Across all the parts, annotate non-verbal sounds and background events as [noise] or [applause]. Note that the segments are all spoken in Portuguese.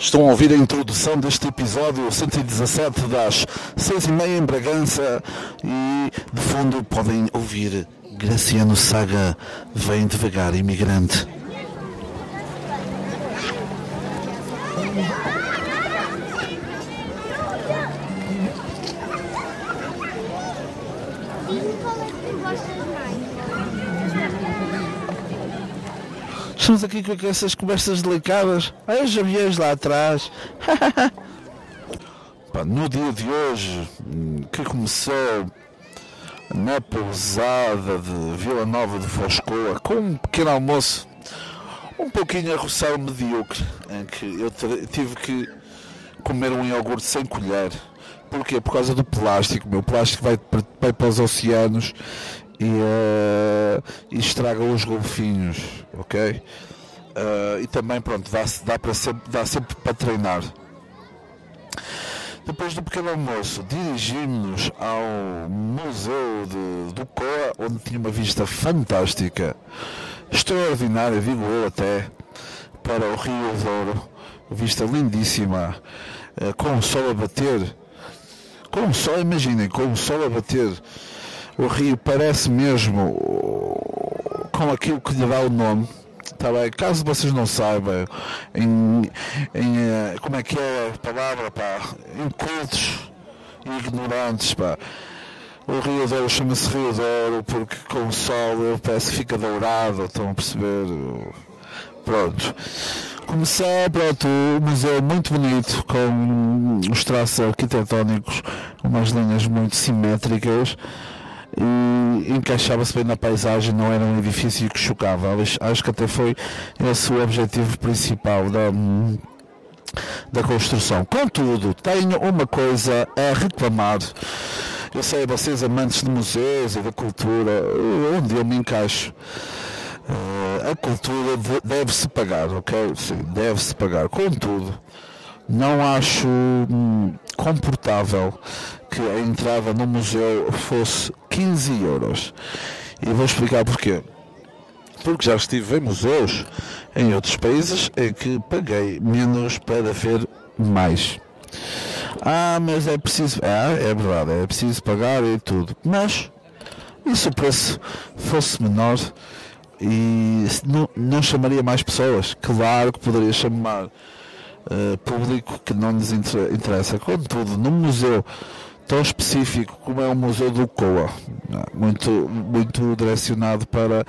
Estão a ouvir a introdução deste episódio 117 das 6 e meia em Bragança e de fundo podem ouvir Graciano Saga Vem Devagar Imigrante. Estamos aqui com essas conversas delicadas. Aí os aviões lá atrás. [laughs] No dia de hoje, que começou na pousada de Vila Nova de Foscoa, com um pequeno almoço, um pouquinho arroçado medíocre, em que eu tive que comer um iogurte sem colher. Porquê? Por causa do plástico. Meu plástico vai para os oceanos e, uh, e estraga os golfinhos, ok? Uh, e também, pronto, dá, dá, para sempre, dá sempre para treinar. Depois do pequeno almoço, dirigimos-nos ao Museu de, do Coa, onde tinha uma vista fantástica, extraordinária, digo eu até, para o Rio Douro. Vista lindíssima, uh, com o sol a bater. Com o sol, imaginem, com o sol a bater o rio parece mesmo com aquilo que lhe dá o nome. Tá bem? Caso vocês não saibam, em, em, eh, como é que é a palavra, pá, incultos e ignorantes, pá. O Rio Douro chama-se Rio Douro porque com o sol ele parece que fica dourado, estão a perceber? Pronto. Começar, pronto, o museu é muito bonito, com os traços arquitetónicos, umas linhas muito simétricas e encaixava-se bem na paisagem, não era um edifício que chocava. Acho que até foi esse o objetivo principal da, da construção. Contudo, tenho uma coisa a reclamar. Eu sei, vocês amantes de museus e da cultura, onde eu me encaixo. Uh, a cultura deve-se pagar, ok? Deve-se pagar. Contudo, não acho hum, comportável que a entrada no museu fosse 15 euros. E vou explicar porquê. Porque já estive em museus em outros países em que paguei menos para ver mais. Ah, mas é preciso. Ah, é verdade, é preciso pagar e tudo. Mas, e se o preço fosse menor e não, não chamaria mais pessoas? Claro que poderia chamar uh, público que não lhes interessa. Contudo, no museu tão específico como é o Museu do Coa, né? muito, muito direcionado para,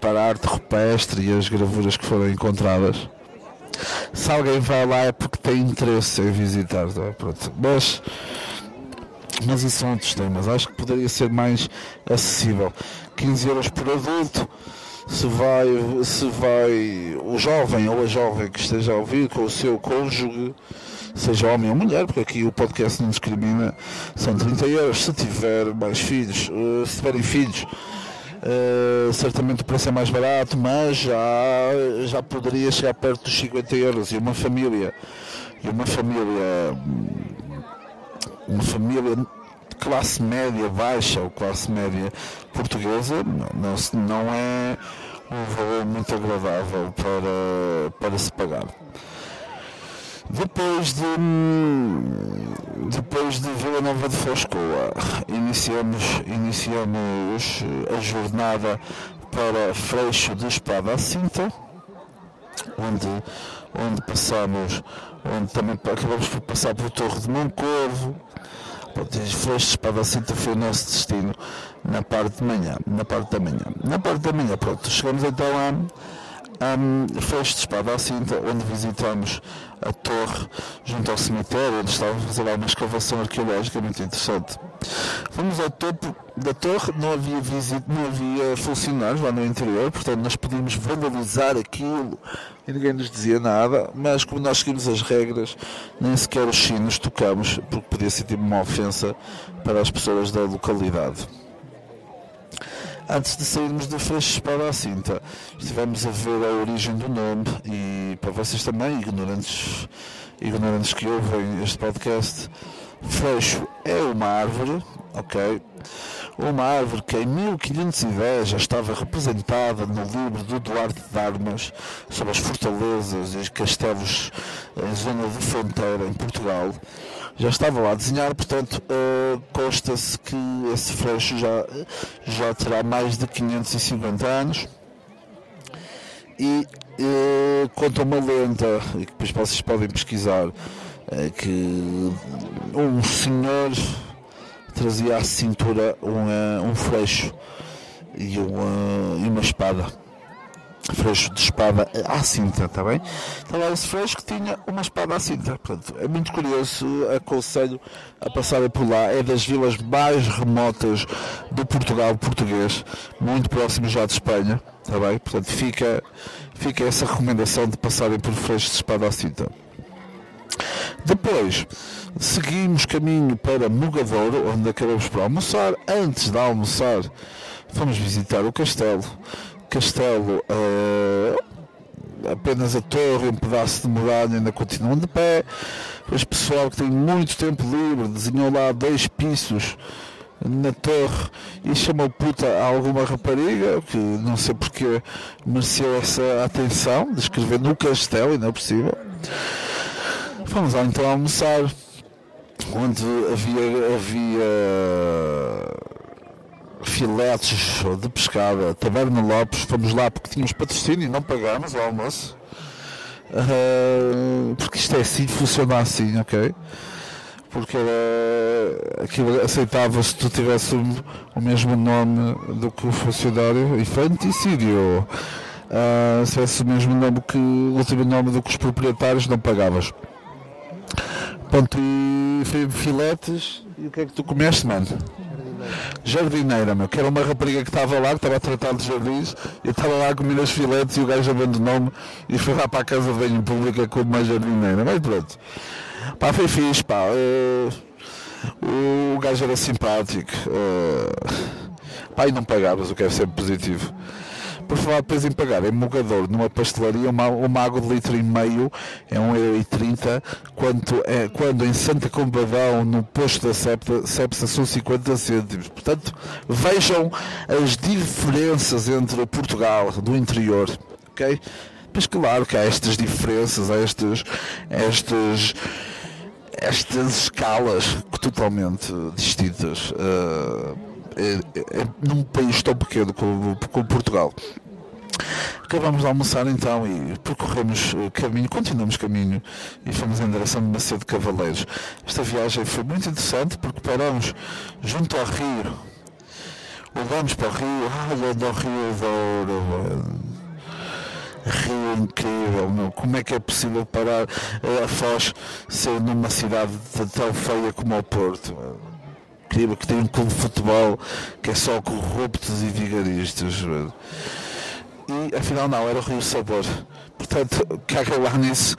para a arte rupestre e as gravuras que foram encontradas. Se alguém vai lá é porque tem interesse em visitar, é? Pronto. Mas, mas isso são outros temas. Acho que poderia ser mais acessível. 15 euros por adulto. Se vai, se vai o jovem ou a jovem que esteja a ouvir com o seu cônjuge, seja homem ou mulher, porque aqui o podcast não discrimina, são 30 euros. Se tiver mais filhos, uh, se tiverem filhos, uh, certamente o preço é mais barato, mas já, já poderia chegar perto dos 50 euros. E uma família, e uma família, uma família classe média baixa ou classe média portuguesa não, não é um valor muito agradável para, para se pagar. Depois de, depois de Vila Nova de Foscoa, iniciamos, iniciamos a jornada para Freixo de Espada à Cinta, onde, onde passamos, onde também acabamos por passar por Torre de Moncorvo. Freixo de Espada à Cinta foi o nosso destino na parte de manhã, na parte da manhã. Na parte da manhã, pronto, chegamos então a um, fecho de espada à cinta, onde visitamos a torre junto ao cemitério, onde estava a fazer uma escavação arqueológica muito interessante. Fomos ao topo da torre, não havia visita, não havia funcionários lá no interior, portanto nós podíamos vandalizar aquilo e ninguém nos dizia nada, mas como nós seguimos as regras, nem sequer os sinos tocamos, porque podia ser tipo uma ofensa para as pessoas da localidade antes de sairmos do Freixo para a cinta, estivemos a ver a origem do nome e para vocês também, ignorantes, ignorantes que ouvem este podcast, Freixo é uma árvore, ok? Uma árvore que em 1510 já estava representada no livro do Duarte de Armas sobre as fortalezas e castelos a zona de fronteira em Portugal, já estava lá a desenhar, portanto, uh, consta-se que esse freixo já, já terá mais de 550 anos. E uh, conta uma lenda, e que depois vocês podem pesquisar, uh, que um senhor trazia à cintura um, um freixo e uma, e uma espada freixo de espada à cinta, está bem? Então lá esse freixo que tinha uma espada à cinta. Portanto, é muito curioso, aconselho a passarem por lá. É das vilas mais remotas do Portugal português, muito próximo já de Espanha, está bem? Portanto, fica, fica essa recomendação de passarem por freixo de espada à cinta. Depois, seguimos caminho para Mugadouro, onde acabamos por almoçar. Antes de almoçar, fomos visitar o castelo castelo, uh, apenas a torre e um pedaço de muralha ainda continuam de pé. Pois pessoal que tem muito tempo livre desenhou lá dois pisos na torre e chamou puta a alguma rapariga que não sei porque mereceu essa atenção de escrever no castelo, ainda é possível. Fomos lá então almoçar onde havia, havia filetes de pescada, Taberna Lopes, fomos lá porque tínhamos patrocínio e não pagámos o almoço. Uh, porque isto é assim, funciona assim, ok? Porque uh, aquilo aceitava se tu tivesse o, o, mesmo nome do que o funcionário, infanticídio. Uh, se tivesse o mesmo nome que o último nome do que os proprietários, não pagavas. Ponto e filetes. E o que é que tu comeste, mano? Jardineira, meu, que era uma rapariga que estava lá, que estava a tratar de jardins, e estava lá a comer as filetes e o gajo abandonou-me e foi lá para a casa de banho pública como uma jardineira. Mas pronto, pá, foi fixe, pá. Uh, o gajo era simpático, uh, pá, e não pagavas, o que é sempre positivo. Por falar depois em pagar, em Mogador, numa pastelaria, uma, uma água de litro e meio é 1,30€, quando, é, quando em Santa Combadão, no posto da Cepsa, são 50 cêntimos. Portanto, vejam as diferenças entre Portugal do interior, ok? Mas claro que há estas diferenças, há estas, estas, estas escalas totalmente distintas. Uh, é, é, num país tão pequeno como, como Portugal. Acabamos de almoçar então e percorremos caminho, continuamos caminho e fomos em direção de Macedo Cavaleiros. Esta viagem foi muito interessante porque paramos junto ao rio. Olhamos para o rio, olha o Rio Douro, Rio incrível, meu. como é que é possível parar a Foz ser numa cidade tão feia como o Porto? Que tem um clube de futebol que é só corruptos e vigaristas. E afinal não, era o Rio Sabor. Portanto, caga lá nisso,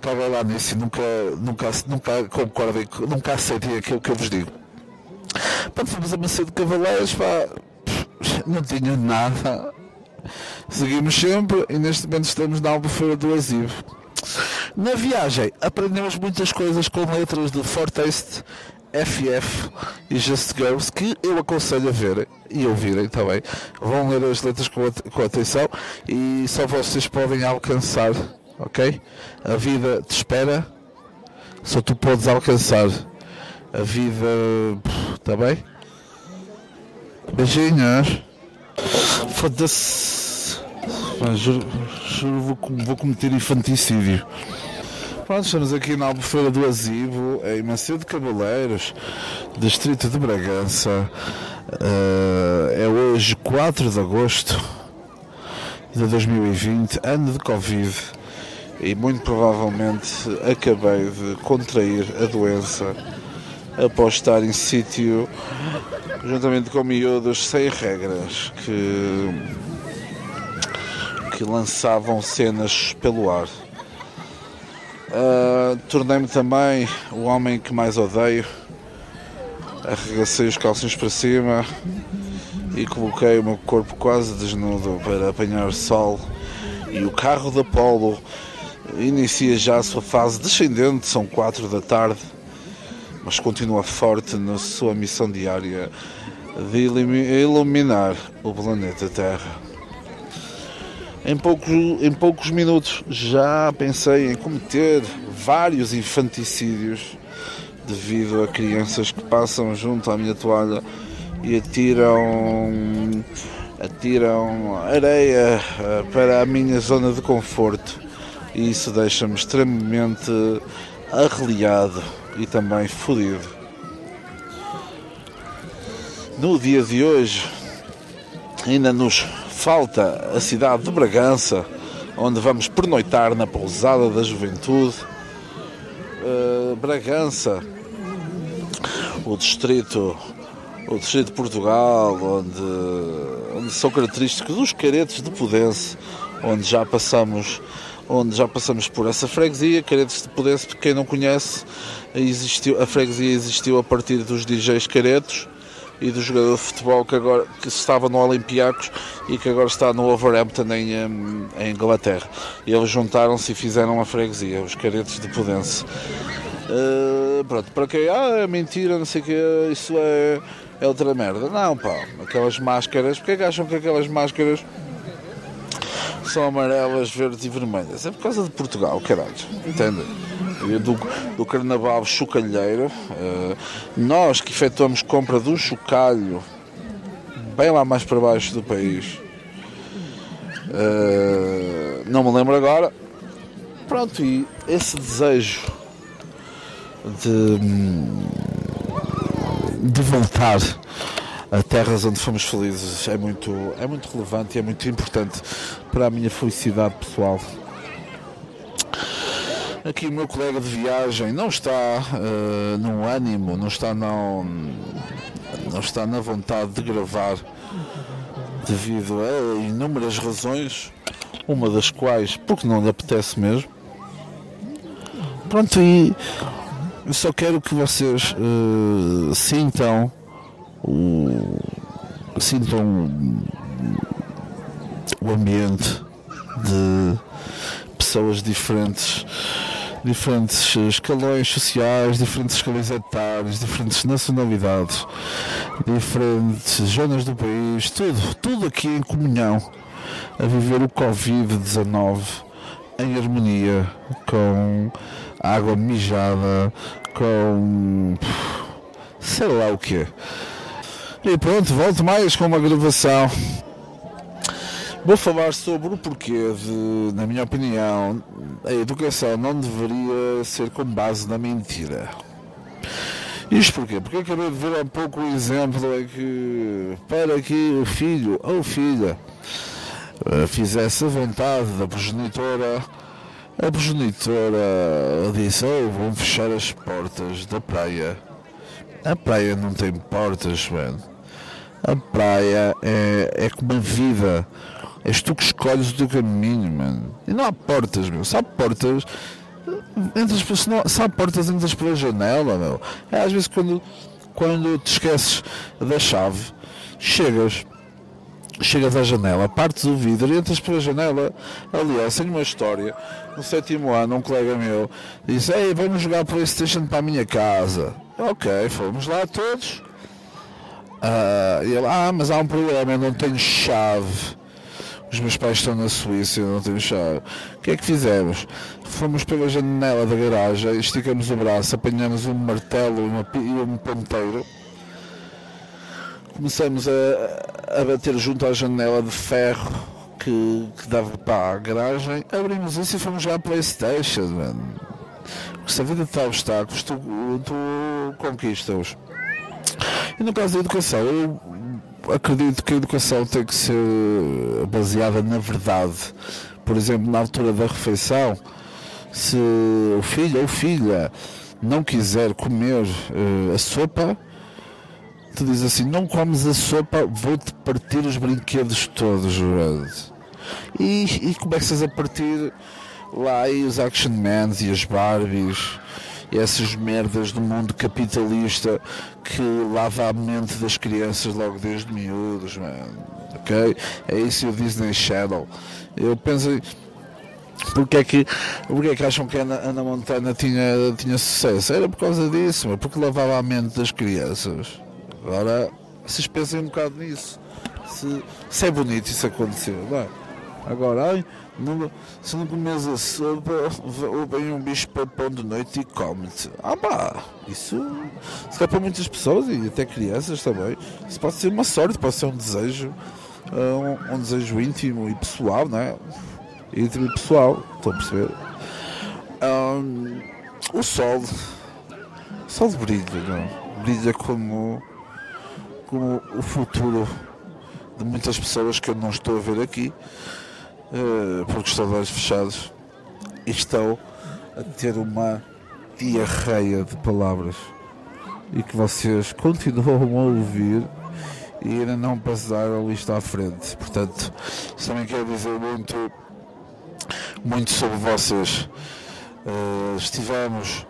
caga lá nisso e nunca, nunca, nunca concordem, nunca aceitem aquilo que eu vos digo. Quando fomos a Macedo de Cavaleiros, pá, não tinha nada. Seguimos sempre e neste momento estamos na Albufeira do Azivo. Na viagem aprendemos muitas coisas com letras de Fortaste FF e Just Girls, que eu aconselho a verem e ouvirem também. Vão ler as letras com, com atenção e só vocês podem alcançar, ok? A vida te espera, só tu podes alcançar. A vida. Está bem? Beijinhos. Foda-se. Juro, juro vou, vou cometer infanticídio. Pronto, estamos aqui na Albufeira do Azivo, em Macedo de Cabaleiros, distrito de Bragança. Uh, é hoje 4 de agosto de 2020, ano de Covid, e muito provavelmente acabei de contrair a doença após estar em sítio juntamente com miúdos sem regras que, que lançavam cenas pelo ar. Uh, Tornei-me também o homem que mais odeio. Arregacei os calcinhos para cima e coloquei o meu corpo quase desnudo para apanhar sol. E o carro da Polo inicia já a sua fase descendente, são 4 da tarde, mas continua forte na sua missão diária de iluminar o planeta Terra. Em poucos, em poucos minutos já pensei em cometer vários infanticídios devido a crianças que passam junto à minha toalha e atiram atiram areia eh, para a minha zona de conforto e isso deixa-me extremamente arreliado e também fodido. No dia de hoje ainda nos falta a cidade de Bragança, onde vamos pernoitar na pousada da juventude. Uh, Bragança, o distrito o Distrito de Portugal, onde, onde são característicos os caretos de Pudense, onde já passamos onde já passamos por essa freguesia, Caretos de Pudense, quem não conhece, existiu, a freguesia existiu a partir dos DJs Caretos e do jogador de futebol que agora que estava no Olympiacos e que agora está no Overhampton em, em Inglaterra. Eles juntaram-se e fizeram a freguesia, os Caretos de Pudense. Uh, pronto, para quem, ah, é mentira, não sei o que, isso é é outra merda. Não, pá, aquelas máscaras, porque é que acham que aquelas máscaras são amarelas, verdes e vermelhas? É por causa de Portugal, caralho, entende? Do, do carnaval chocalheiro, uh, nós que efetuamos compra do chocalho bem lá mais para baixo do país, uh, não me lembro agora. Pronto, e esse desejo de de voltar a terras onde fomos felizes é muito, é muito relevante e é muito importante para a minha felicidade pessoal. Aqui o meu colega de viagem não está uh, num ânimo, não está, não, não está na vontade de gravar devido a inúmeras razões, uma das quais porque não lhe apetece mesmo. Pronto, e eu só quero que vocês uh, sintam o, sintam o ambiente de pessoas diferentes, diferentes escalões sociais, diferentes escalões etários, diferentes nacionalidades, diferentes zonas do país, tudo, tudo aqui em comunhão a viver o Covid-19 em harmonia com água mijada, com sei lá o que. E pronto, volto mais com uma gravação. Vou falar sobre o porquê de, na minha opinião, a educação não deveria ser com base na mentira. Isto porquê? Porque acabei de ver há pouco o exemplo em que para que o filho ou filha eh, fizesse a vontade da progenitora a progenitora disse: Oh, vão fechar as portas da praia. A praia não tem portas, mano. A praia é, é como a vida. És tu que escolhes o teu caminho, mano. E não há portas, meu. Só há portas. Entras, se, não, se há portas, entras pela janela, meu. É às vezes quando, quando te esqueces da chave, chegas chegas à janela, partes o vidro, entras pela janela. Aliás, tenho uma história. No sétimo ano, um colega meu disse: Ei, vamos jogar PlayStation para a minha casa. Ok, fomos lá todos. Uh, e ele: Ah, mas há um problema, eu não tenho chave. Os meus pais estão na Suíça e não tenho chave. O que é que fizemos? Fomos pela janela da garagem, esticamos o braço, apanhamos um martelo e um ponteiro começamos a, a bater junto à janela de ferro que, que dava para a garagem, abrimos isso e fomos jogar Playstation, mano. Porque se a vida está obstáculos, tu, tu conquistas. E no caso da educação, eu acredito que a educação tem que ser baseada na verdade. Por exemplo, na altura da refeição, se o filho ou filha não quiser comer uh, a sopa, tu dizes assim, não comes a sopa, vou-te partir os brinquedos todos, E, e começas a partir lá e os Action Mans e as Barbies essas merdas do mundo capitalista que lava a mente das crianças logo desde miúdos, mano. Ok? É isso o Disney Channel. Eu penso porque é que, porque é que acham que a Ana, Ana Montana tinha, tinha sucesso? Era por causa disso, porque lavava a mente das crianças. Agora, vocês pensem um bocado nisso. Se, se é bonito isso acontecer, não é? Agora, não, se não comes a sopa, vem um bicho para pão de noite e come-te. Ah pá, isso se é para muitas pessoas e até crianças também. Isso pode ser uma sorte, pode ser um desejo, um, um desejo íntimo e pessoal, não é? Íntimo e pessoal, estou a perceber. Um, o sol, o sol brilha, não? brilha como, como o futuro de muitas pessoas que eu não estou a ver aqui porque estão olhos fechados e estão a ter uma diarreia de palavras e que vocês [laughs] continuam a ouvir e ainda não passaram isto à frente. Portanto, isso também quer dizer muito, muito sobre vocês. Uh, estivemos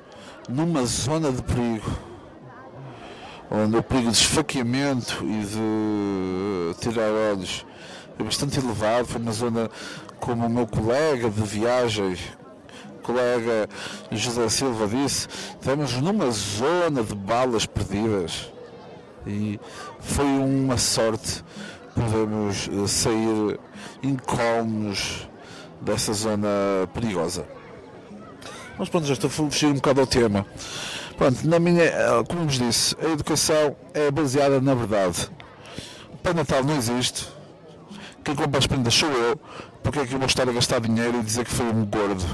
numa zona de perigo onde o perigo de esfaqueamento e de tirar olhos é bastante elevado, foi uma zona como o meu colega de viagem, colega José Silva disse, estamos numa zona de balas perdidas e foi uma sorte podermos eh, sair incómodos dessa zona perigosa. Mas pronto, já estou a fugir um bocado ao tema. Pronto, na minha, eh, como vos disse, a educação é baseada na verdade. O Natal não existe, quem compra as prendas sou eu, porque é que eu vou estar a gastar dinheiro e dizer que foi um gordo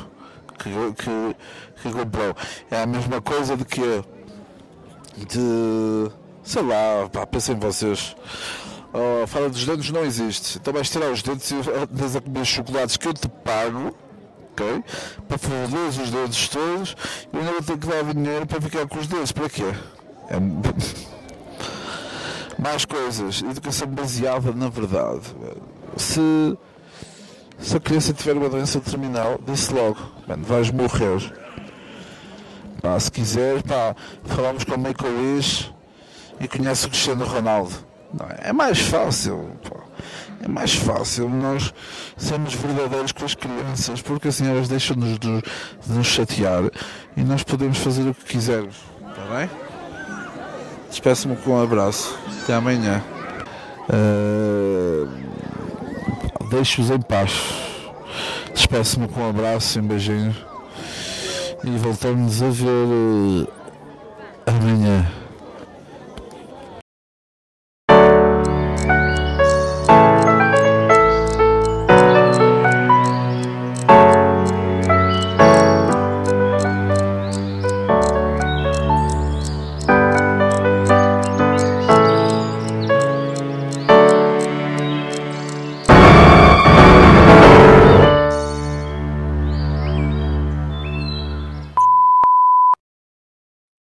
que, que, que comprou? É a mesma coisa de que de sei lá, pá, pensem vocês. Oh, fala dos dentes não existe. Então vais tirar os dentes e andas a comer chocolates que eu te pago, ok? Para foder os dentes todos e ainda vou ter que dar dinheiro para ficar com os dedos. Para quê? É... [laughs] Mais coisas. Educação baseada na verdade se, se a criança tiver uma doença terminal, disse logo, mano, vais morrer. Pá, se quiser, pá, falamos com o Wish e conhece o Cristiano Ronaldo. Não, é mais fácil, pá. É mais fácil nós sermos verdadeiros com as crianças, porque assim elas deixam-nos de, de nos chatear e nós podemos fazer o que quisermos. Está bem? Despeço-me com um abraço. Até amanhã. Uh deixo-vos em paz. Despeço-me com um abraço e um beijinho. E voltamos a ver uh, amanhã.